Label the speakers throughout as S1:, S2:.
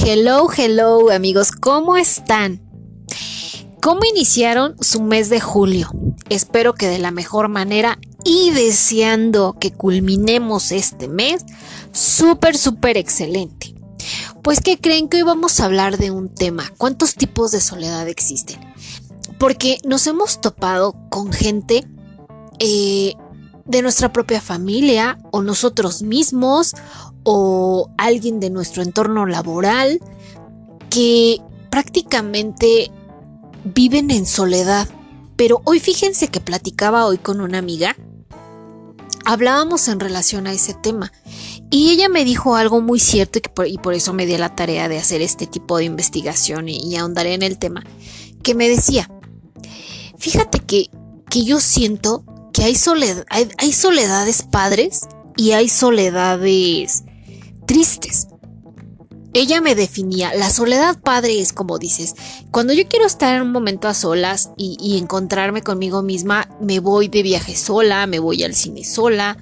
S1: Hello, hello amigos, ¿cómo están? ¿Cómo iniciaron su mes de julio? Espero que de la mejor manera y deseando que culminemos este mes súper, súper excelente. Pues que creen que hoy vamos a hablar de un tema, ¿cuántos tipos de soledad existen? Porque nos hemos topado con gente eh, de nuestra propia familia o nosotros mismos o alguien de nuestro entorno laboral que prácticamente viven en soledad. Pero hoy fíjense que platicaba hoy con una amiga, hablábamos en relación a ese tema y ella me dijo algo muy cierto y por, eso me di la tarea de hacer este tipo de investigación y, ahondaré en el tema, que me decía, fíjate que, que yo siento que hay, soledad, hay soledades padres y hay soledades tristes. Ella me definía, la soledad padre es como dices, cuando yo quiero estar en un momento a solas y, encontrarme conmigo misma, me voy de viaje sola, me voy al cine sola,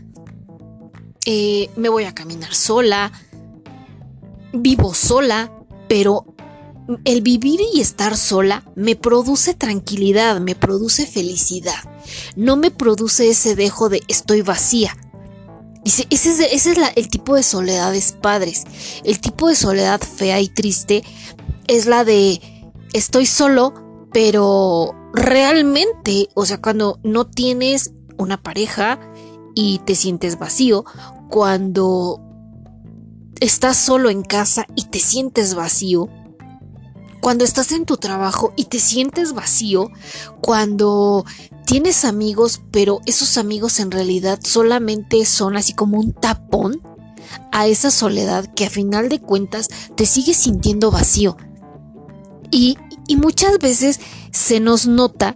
S1: eh, me voy a caminar sola, vivo sola, pero el vivir y estar sola me produce tranquilidad, me produce felicidad, no me produce ese dejo de estoy vacía, Dice, ese es, el tipo de soledades padres. El tipo de soledad fea y triste es la de estoy solo, pero realmente, o sea, cuando no tienes una pareja y te sientes vacío, cuando estás solo en casa y te sientes vacío, cuando estás en tu trabajo y te sientes vacío, cuando tienes amigos, pero esos amigos en realidad solamente son así como un tapón a esa soledad que a final de cuentas te sigue sintiendo vacío. Y, y muchas veces se nos nota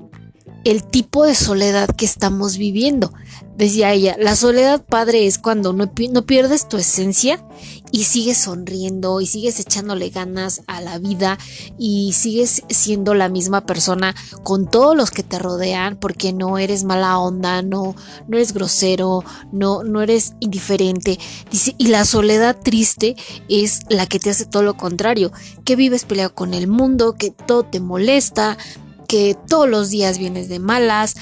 S1: el tipo de soledad que estamos viviendo. Decía ella, la soledad padre es cuando no, no, pierdes tu esencia y sigues sonriendo y sigues echándole ganas a la vida y sigues siendo la misma persona con todos los que te rodean porque no eres mala onda, no, no eres grosero, no, no eres indiferente. Dice, y la soledad triste es la que te hace todo lo contrario, que vives peleado con el mundo, que todo te molesta, que todos los días vienes de malas,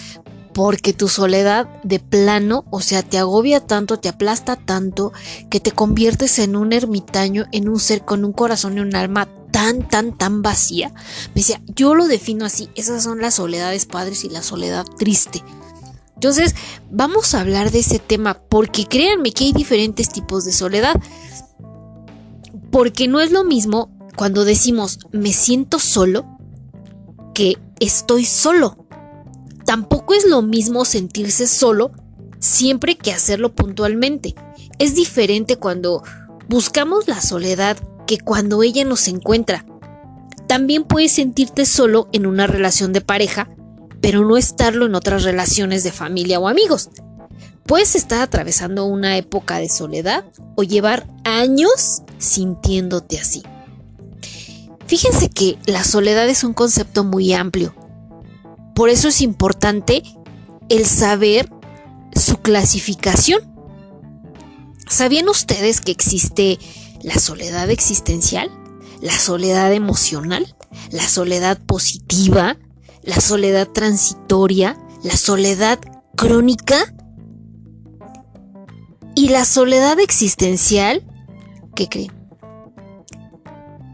S1: porque tu soledad de plano, o sea, te agobia tanto, te aplasta tanto, que te conviertes en un ermitaño, en un ser con un corazón y un alma tan, tan, tan vacía. Me decía, yo lo defino así, esas son las soledades padres y la soledad triste. Entonces, vamos a hablar de ese tema, porque créanme que hay diferentes tipos de soledad. Porque no es lo mismo cuando decimos me siento solo que estoy solo Es lo mismo sentirse solo siempre que hacerlo puntualmente. Es diferente cuando buscamos la soledad que cuando ella nos encuentra. También puedes sentirte solo en una relación de pareja, pero no estarlo en otras relaciones de familia o amigos. Puedes estar atravesando una época de soledad o llevar años sintiéndote así. Fíjense que la soledad es un concepto muy amplio por eso es importante el saber su clasificación. ¿Sabían ustedes que existe la soledad existencial, la soledad emocional, la soledad positiva, la soledad transitoria, la soledad crónica? Y la soledad existencial, ¿qué creen?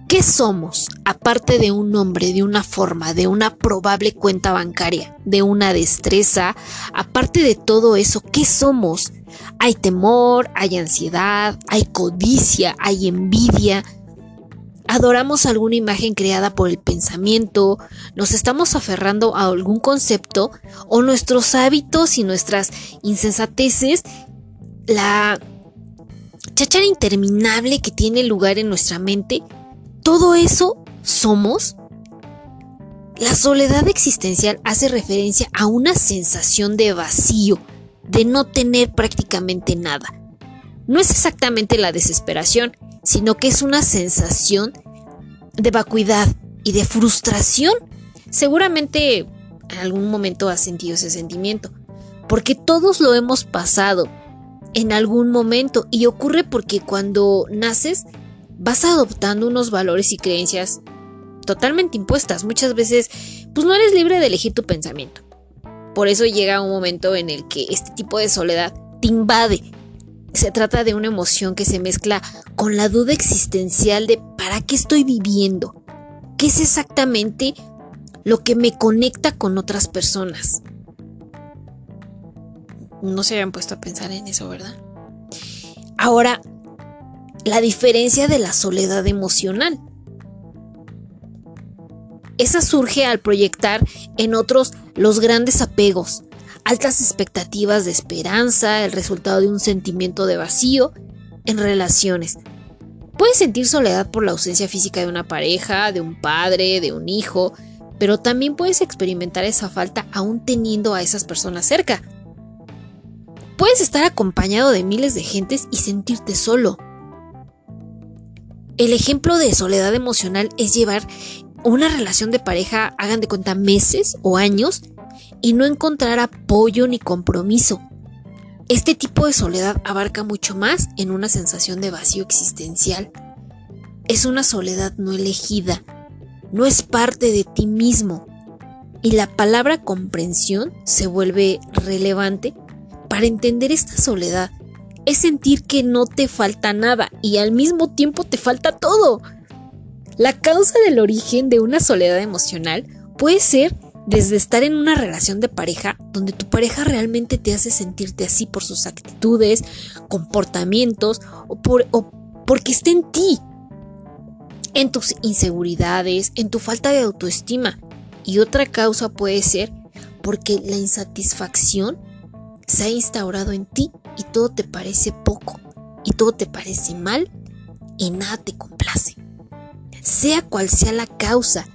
S1: ¿Qué somos? Aparte de un nombre, de una forma, de una probable cuenta bancaria, de una destreza, aparte de todo eso, ¿qué somos? Hay temor, hay ansiedad, hay codicia, hay envidia. Adoramos alguna imagen creada por el pensamiento, nos estamos aferrando a algún concepto o nuestros hábitos y nuestras insensateces, la chachara interminable que tiene lugar en nuestra mente todo eso somos. La soledad existencial hace referencia a una sensación de vacío, de no tener prácticamente nada. No es exactamente la desesperación, sino que es una sensación de vacuidad y de frustración. Seguramente en algún momento has sentido ese sentimiento, porque todos lo hemos pasado en algún momento y ocurre porque cuando naces vas adoptando unos valores y creencias totalmente impuestas. Muchas veces, pues no eres libre de elegir tu pensamiento. Por eso llega un momento en el que este tipo de soledad te invade. Se trata de una emoción que se mezcla con la duda existencial de ¿para qué estoy viviendo? ¿Qué es exactamente lo que me conecta con otras personas? No se habían puesto a pensar en eso, ¿verdad? Ahora, la diferencia de la soledad emocional. Esa surge al proyectar en otros los grandes apegos, altas expectativas de esperanza, el resultado de un sentimiento de vacío en relaciones. Puedes sentir soledad por la ausencia física de una pareja, de un padre, de un hijo, pero también puedes experimentar esa falta aún teniendo a esas personas cerca. Puedes estar acompañado de miles de gentes y sentirte solo. El ejemplo de soledad emocional es llevar una relación de pareja, hagan de cuenta, meses o años y no encontrar apoyo ni compromiso. Este tipo de soledad abarca mucho más en una sensación de vacío existencial. Es una soledad no elegida, no es parte de ti mismo. Y la palabra comprensión se vuelve relevante para entender esta soledad es sentir que no te falta nada y al mismo tiempo te falta todo. La causa del origen de una soledad emocional puede ser desde estar en una relación de pareja donde tu pareja realmente te hace sentirte así por sus actitudes, comportamientos o, por, porque está en ti, en tus inseguridades, en tu falta de autoestima. Y otra causa puede ser porque la insatisfacción se ha instaurado en ti y todo te parece poco y todo te parece mal y nada te complace. Sea cual sea la causa,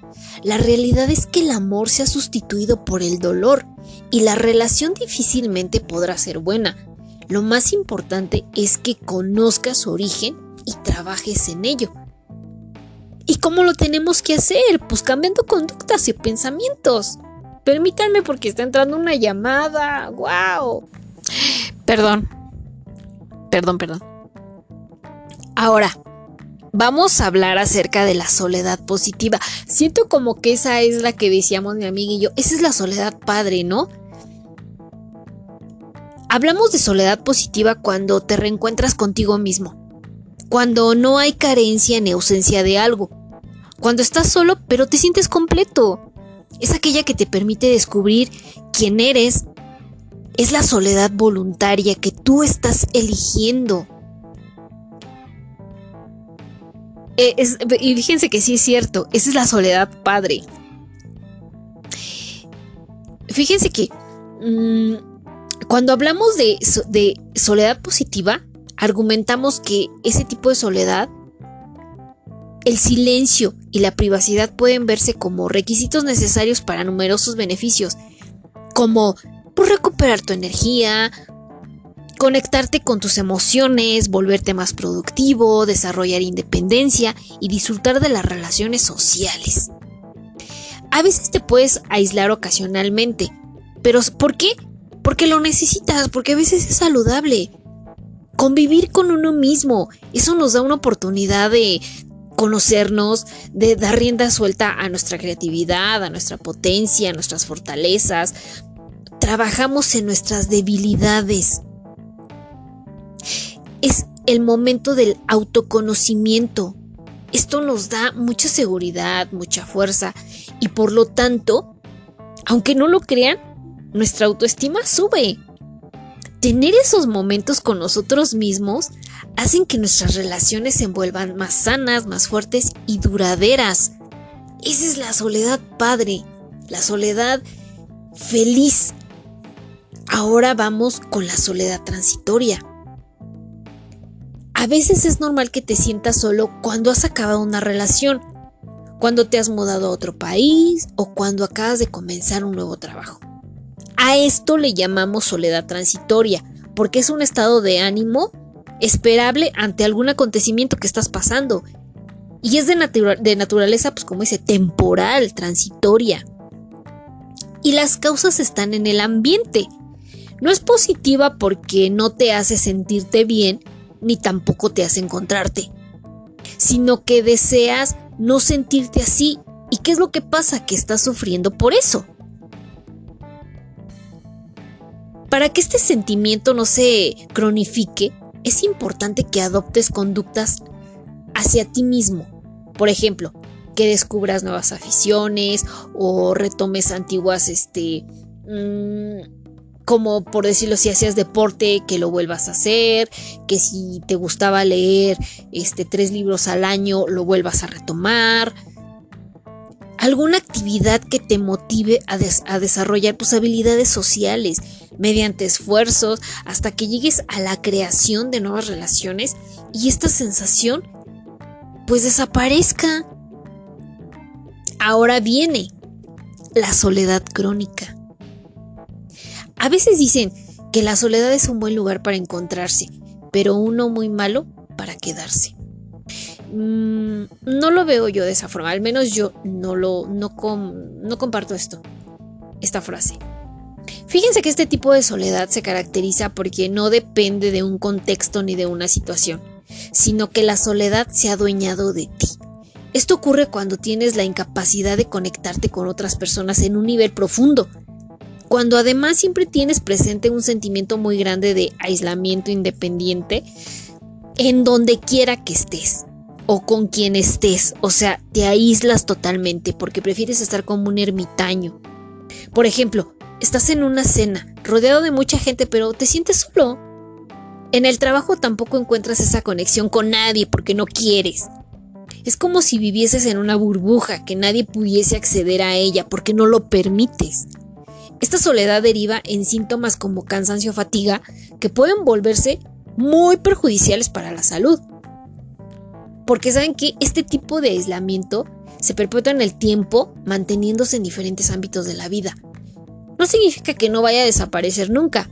S1: la realidad es que el amor se ha sustituido por el dolor y la relación difícilmente podrá ser buena. Lo más importante es que conozcas su origen y trabajes en ello. ¿Y cómo lo tenemos que hacer? Pues cambiando conductas y pensamientos. Permítanme porque está entrando una llamada. ¡Wow! Perdón. Perdón, perdón. Ahora, vamos a hablar acerca de la soledad positiva. Siento como que esa es la que decíamos mi amiga y yo. Esa es la soledad padre, ¿no? Hablamos de soledad positiva cuando te reencuentras contigo mismo. Cuando no hay carencia ni ausencia de algo. Cuando estás solo pero te sientes completo es aquella que te permite descubrir quién eres. Es la soledad voluntaria que tú estás eligiendo. Eh, y fíjense que sí es cierto, esa es la soledad padre. Fíjense que mm, cuando hablamos de, de soledad positiva, argumentamos que ese tipo de soledad el silencio y la privacidad pueden verse como requisitos necesarios para numerosos beneficios, como recuperar tu energía, conectarte con tus emociones, volverte más productivo, desarrollar independencia y disfrutar de las relaciones sociales. A veces te puedes aislar ocasionalmente, pero ¿por qué? Porque lo necesitas, porque a veces es saludable. Convivir con uno mismo, eso nos da una oportunidad de, conocernos, de dar rienda suelta a nuestra creatividad, a nuestra potencia, a nuestras fortalezas. Trabajamos en nuestras debilidades. Es el momento del autoconocimiento. Esto nos da mucha seguridad, mucha fuerza y por lo tanto, aunque no lo crean, nuestra autoestima sube. Tener esos momentos con nosotros mismos hacen que nuestras relaciones se envuelvan más sanas, más fuertes y duraderas. Esa es la soledad padre, la soledad feliz. Ahora vamos con la soledad transitoria. A veces es normal que te sientas solo cuando has acabado una relación, cuando te has mudado a otro país o cuando acabas de comenzar un nuevo trabajo. A esto le llamamos soledad transitoria, porque es un estado de ánimo esperable ante algún acontecimiento que estás pasando. Y es de, naturaleza, pues como dice, temporal, transitoria. Y las causas están en el ambiente. No es positiva porque no te hace sentirte bien, ni tampoco te hace encontrarte. sino que deseas no sentirte así. ¿Y qué es lo que pasa? Que estás sufriendo por eso. Para que este sentimiento no se cronifique, es importante que adoptes conductas hacia ti mismo. Por ejemplo, que descubras nuevas aficiones o retomes antiguas, este, mmm, como por decirlo, si hacías deporte, que lo vuelvas a hacer, que si te gustaba leer este, tres libros al año, lo vuelvas a retomar. Alguna actividad que te motive a, a desarrollar tus habilidades sociales mediante esfuerzos hasta que llegues a la creación de nuevas relaciones y esta sensación pues desaparezca. Ahora viene la soledad crónica. A veces dicen que la soledad es un buen lugar para encontrarse, pero uno muy malo para quedarse. Mm, no lo veo yo de esa forma, al menos yo no lo no, no comparto esto, esta frase. Fíjense que este tipo de soledad se caracteriza porque no depende de un contexto ni de una situación, sino que la soledad se ha adueñado de ti. Esto ocurre cuando tienes la incapacidad de conectarte con otras personas en un nivel profundo cuando además siempre tienes presente un sentimiento muy grande de aislamiento independiente en donde quiera que estés o con quien estés, o sea, te aíslas totalmente porque prefieres estar como un ermitaño. Por ejemplo, estás en una cena, rodeado de mucha gente, pero te sientes solo. En el trabajo tampoco encuentras esa conexión con nadie porque no quieres. Es como si vivieses en una burbuja que nadie pudiese acceder a ella porque no lo permites. Esta soledad deriva en síntomas como cansancio o fatiga que pueden volverse muy perjudiciales para la salud. Porque saben que este tipo de aislamiento se perpetúa en el tiempo manteniéndose en diferentes ámbitos de la vida. No significa que no vaya a desaparecer nunca,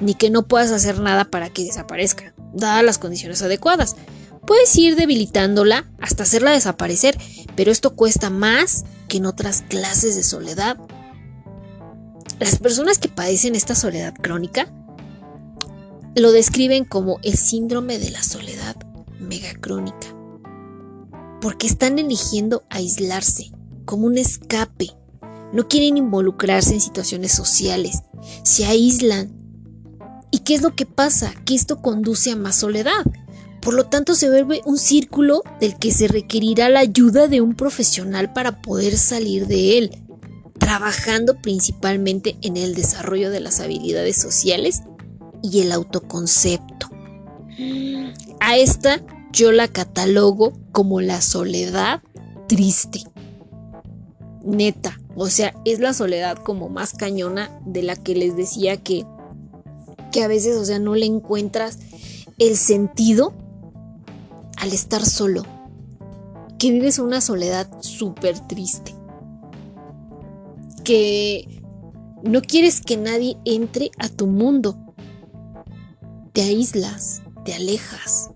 S1: ni que no puedas hacer nada para que desaparezca, dadas las condiciones adecuadas. Puedes ir debilitándola hasta hacerla desaparecer, pero esto cuesta más que en otras clases de soledad las personas que padecen esta soledad crónica lo describen como el síndrome de la soledad megacrónica, porque están eligiendo aislarse como un escape, no quieren involucrarse en situaciones sociales, se aíslan. ¿Y qué es lo que pasa? Que esto conduce a más soledad. Por lo tanto, se vuelve un círculo del que se requerirá la ayuda de un profesional para poder salir de él trabajando principalmente en el desarrollo de las habilidades sociales y el autoconcepto. A esta yo la catalogo como la soledad triste. Neta, o sea, es la soledad como más cañona de la que les decía que, que a veces, o sea, no le encuentras el sentido al estar solo. Que vives una soledad súper triste que no quieres que nadie entre a tu mundo. Te aíslas, te alejas,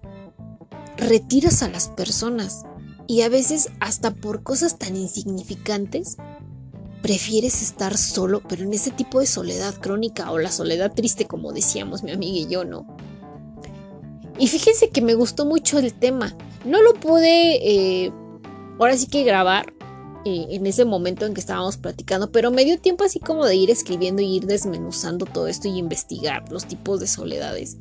S1: retiras a las personas y a veces hasta por cosas tan insignificantes prefieres estar solo, pero en ese tipo de soledad crónica o la soledad triste como decíamos mi amiga y yo, ¿no? Y fíjense que me gustó mucho el tema. No lo pude eh, ahora sí que grabar eh, en ese momento en que estábamos platicando, pero me dio tiempo así como de ir escribiendo y ir desmenuzando todo esto y investigar los tipos de soledades.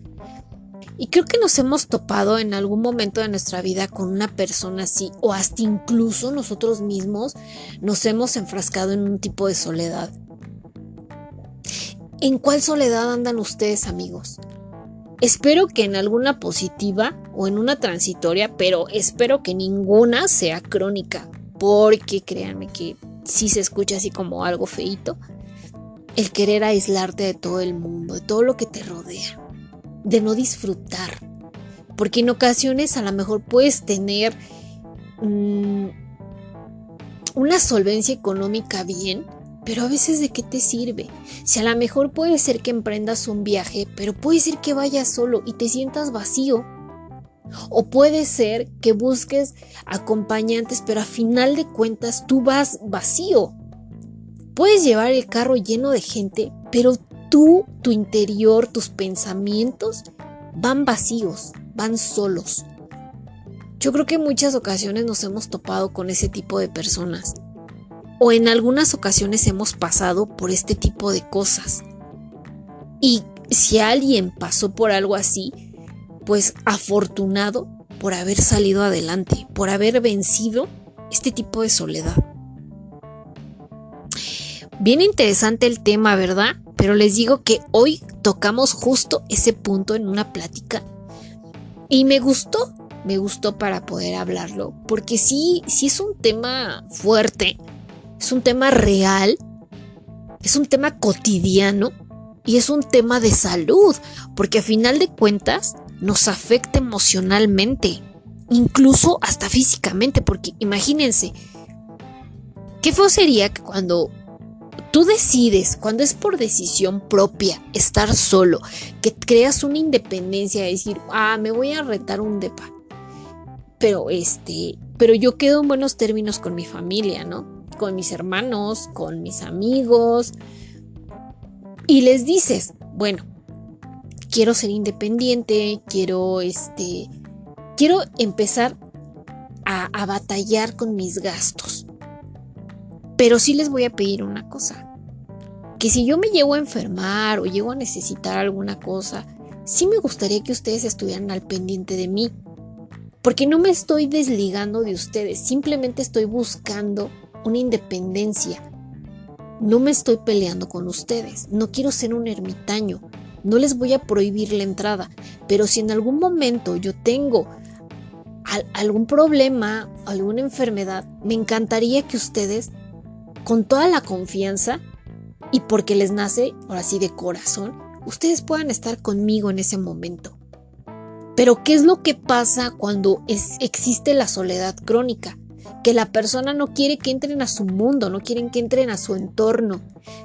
S1: Y creo que nos hemos topado en algún momento de nuestra vida con una persona así, o hasta incluso nosotros mismos nos hemos enfrascado en un tipo de soledad. ¿En cuál soledad andan ustedes, amigos? Espero que en alguna positiva o en una transitoria, pero espero que ninguna sea crónica porque créanme que si se escucha así como algo feito, el querer aislarte de todo el mundo, de todo lo que te rodea, de no disfrutar, porque en ocasiones a lo mejor puedes tener mm, una solvencia económica bien, pero a veces de qué te sirve? Si a lo mejor puede ser que emprendas un viaje, pero puede ser que vayas solo y te sientas vacío o puede ser que busques acompañantes, pero a final de cuentas tú vas vacío. Puedes llevar el carro lleno de gente, pero tú, tu interior, tus pensamientos van vacíos, van solos. Yo creo que en muchas ocasiones nos hemos topado con ese tipo de personas. O en algunas ocasiones hemos pasado por este tipo de cosas. Y si alguien pasó por algo así, pues afortunado por haber salido adelante, por haber vencido este tipo de soledad. Bien interesante el tema, ¿verdad? Pero les digo que hoy tocamos justo ese punto en una plática y me gustó, me gustó para poder hablarlo, porque sí, sí es un tema fuerte, es un tema real, es un tema cotidiano y es un tema de salud, porque a final de cuentas nos afecta emocionalmente, incluso hasta físicamente, porque imagínense, qué feo sería que cuando tú decides, cuando es por decisión propia, estar solo, que creas una independencia, de decir, ah, me voy a retar un depa. Pero este, pero yo quedo en buenos términos con mi familia, ¿no? Con mis hermanos, con mis amigos. Y les dices, bueno, quiero ser independiente, quiero este, quiero empezar a, batallar con mis gastos. Pero sí les voy a pedir una cosa que si yo me llego a enfermar o llego a necesitar alguna cosa, sí me gustaría que ustedes estuvieran al pendiente de mí. Porque no me estoy desligando de ustedes, simplemente estoy buscando una independencia. No me estoy peleando con ustedes, no quiero ser un ermitaño, no les voy a prohibir la entrada, pero si en algún momento yo tengo algún problema, alguna enfermedad, me encantaría que ustedes, con toda la confianza, y porque les nace, ahora sí, de corazón, ustedes puedan estar conmigo en ese momento. Pero ¿qué es lo que pasa cuando existe la soledad crónica? Que la persona no quiere que entren a su mundo, no quieren que entren a su entorno.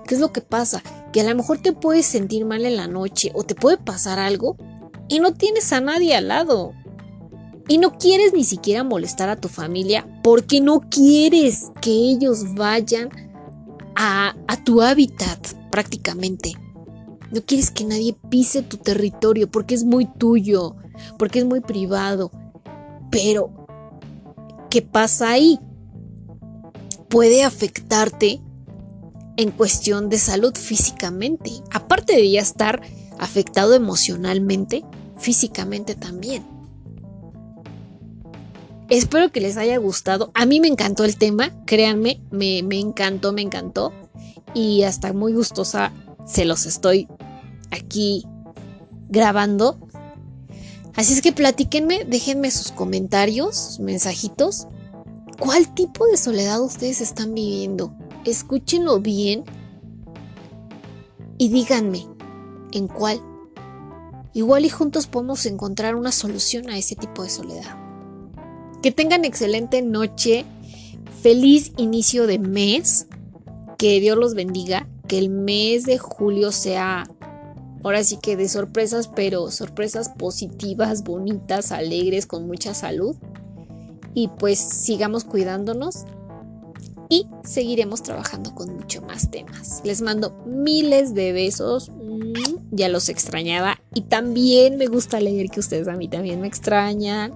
S1: ¿Qué es lo que pasa? Que a lo mejor te puedes sentir mal en la noche o te puede pasar algo y no tienes a nadie al lado. Y no quieres ni siquiera molestar a tu familia porque no quieres que ellos vayan a, tu hábitat prácticamente. No quieres que nadie pise tu territorio porque es muy tuyo, porque es muy privado. Pero, ¿qué pasa ahí? Puede afectarte en cuestión de salud físicamente. Aparte de ya estar afectado emocionalmente, físicamente también. Espero que les haya gustado. A mí me encantó el tema, créanme, me, encantó, me encantó. Y hasta muy gustosa se los estoy aquí grabando. Así es que platíquenme, déjenme sus comentarios, sus mensajitos. ¿Cuál tipo de soledad ustedes están viviendo? Escúchenlo bien y díganme en cuál. Igual y juntos podemos encontrar una solución a ese tipo de soledad. Que tengan excelente noche, feliz inicio de mes, que Dios los bendiga, que el mes de julio sea ahora sí que de sorpresas, pero sorpresas positivas, bonitas, alegres, con mucha salud. Y pues sigamos cuidándonos y seguiremos trabajando con mucho más temas. Les mando miles de besos, mm, ya los extrañaba y también me gusta leer que ustedes a mí también me extrañan.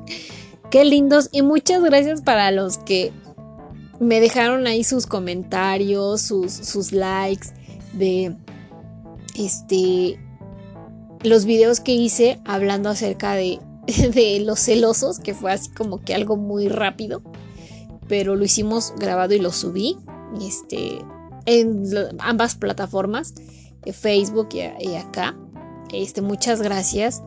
S1: Qué lindos y muchas gracias para los que me dejaron ahí sus comentarios, sus, sus likes de este los videos que hice hablando acerca de, de los celosos, que fue así como que algo muy rápido, pero lo hicimos grabado y lo subí este, en ambas plataformas, Facebook y, y acá. Este, muchas gracias.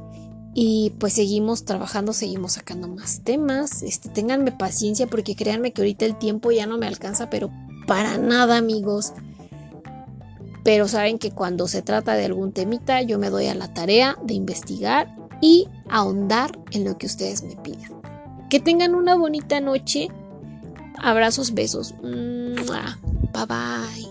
S1: Y pues seguimos trabajando, seguimos sacando más temas. Este, ténganme paciencia porque créanme que ahorita el tiempo ya no me alcanza, pero para nada, amigos. Pero saben que cuando se trata de algún temita, yo me doy a la tarea de investigar y ahondar en lo que ustedes me pidan. Que tengan una bonita noche. Abrazos, besos. Bye bye.